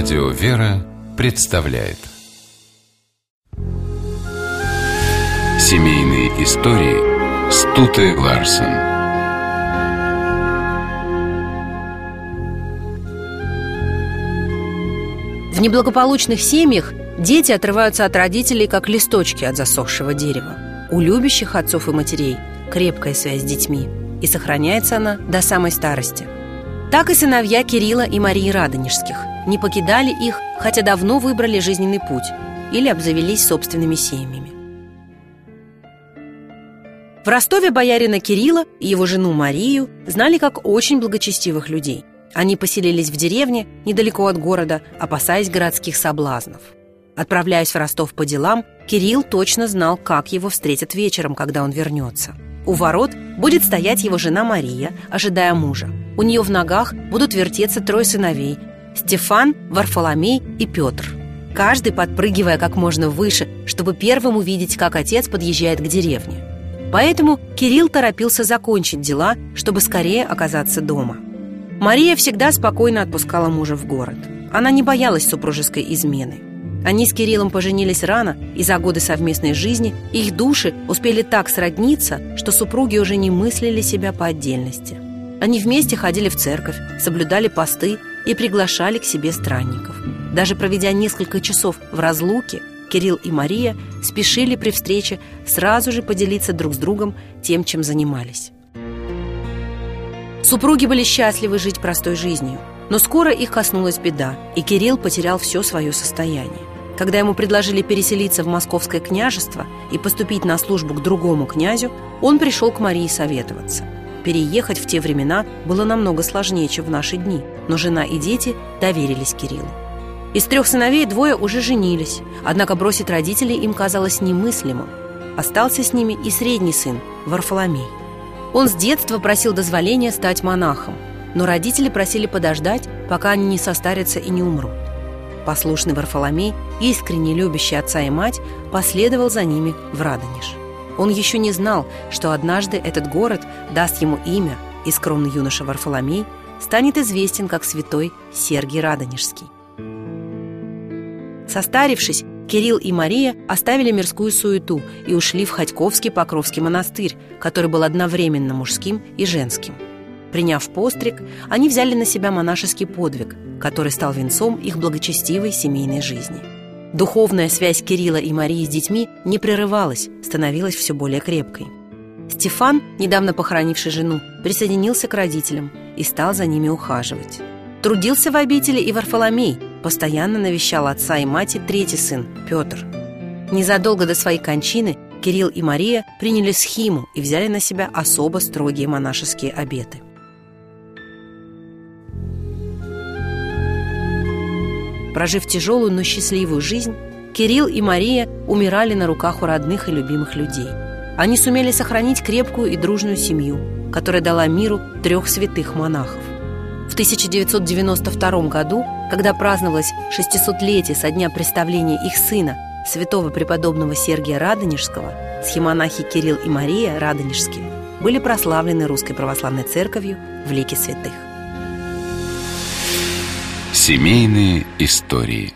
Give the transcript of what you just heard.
Радио «Вера» представляет Семейные истории Стуты Ларсен В неблагополучных семьях дети отрываются от родителей, как листочки от засохшего дерева. У любящих отцов и матерей крепкая связь с детьми, и сохраняется она до самой старости. Так и сыновья Кирилла и Марии Радонежских не покидали их, хотя давно выбрали жизненный путь или обзавелись собственными семьями. В Ростове боярина Кирилла и его жену Марию знали как очень благочестивых людей. Они поселились в деревне недалеко от города, опасаясь городских соблазнов. Отправляясь в Ростов по делам, Кирилл точно знал, как его встретят вечером, когда он вернется. У ворот будет стоять его жена Мария, ожидая мужа. У нее в ногах будут вертеться трое сыновей – Стефан, Варфоломей и Петр. Каждый подпрыгивая как можно выше, чтобы первым увидеть, как отец подъезжает к деревне. Поэтому Кирилл торопился закончить дела, чтобы скорее оказаться дома. Мария всегда спокойно отпускала мужа в город. Она не боялась супружеской измены. Они с Кириллом поженились рано, и за годы совместной жизни их души успели так сродниться, что супруги уже не мыслили себя по отдельности. Они вместе ходили в церковь, соблюдали посты и приглашали к себе странников. Даже проведя несколько часов в разлуке, Кирилл и Мария спешили при встрече сразу же поделиться друг с другом тем, чем занимались. Супруги были счастливы жить простой жизнью, но скоро их коснулась беда, и Кирилл потерял все свое состояние. Когда ему предложили переселиться в московское княжество и поступить на службу к другому князю, он пришел к Марии советоваться. Переехать в те времена было намного сложнее, чем в наши дни, но жена и дети доверились Кириллу. Из трех сыновей двое уже женились, однако бросить родителей им казалось немыслимым. Остался с ними и средний сын, Варфоломей. Он с детства просил дозволения стать монахом, но родители просили подождать, пока они не состарятся и не умрут. Послушный Варфоломей, искренне любящий отца и мать, последовал за ними в Радонеж. Он еще не знал, что однажды этот город даст ему имя, и скромный юноша Варфоломей станет известен как святой Сергий Радонежский. Состарившись, Кирилл и Мария оставили мирскую суету и ушли в Ходьковский Покровский монастырь, который был одновременно мужским и женским. Приняв постриг, они взяли на себя монашеский подвиг, который стал венцом их благочестивой семейной жизни. Духовная связь Кирилла и Марии с детьми не прерывалась, становилась все более крепкой. Стефан, недавно похоронивший жену, присоединился к родителям и стал за ними ухаживать. Трудился в обители и Варфоломей, постоянно навещал отца и мать и третий сын, Петр. Незадолго до своей кончины Кирилл и Мария приняли схиму и взяли на себя особо строгие монашеские обеты. Прожив тяжелую, но счастливую жизнь, Кирилл и Мария умирали на руках у родных и любимых людей. Они сумели сохранить крепкую и дружную семью, которая дала миру трех святых монахов. В 1992 году, когда праздновалось 600-летие со дня представления их сына, святого преподобного Сергия Радонежского, схемонахи Кирилл и Мария Радонежские были прославлены Русской Православной Церковью в лике святых. Семейные истории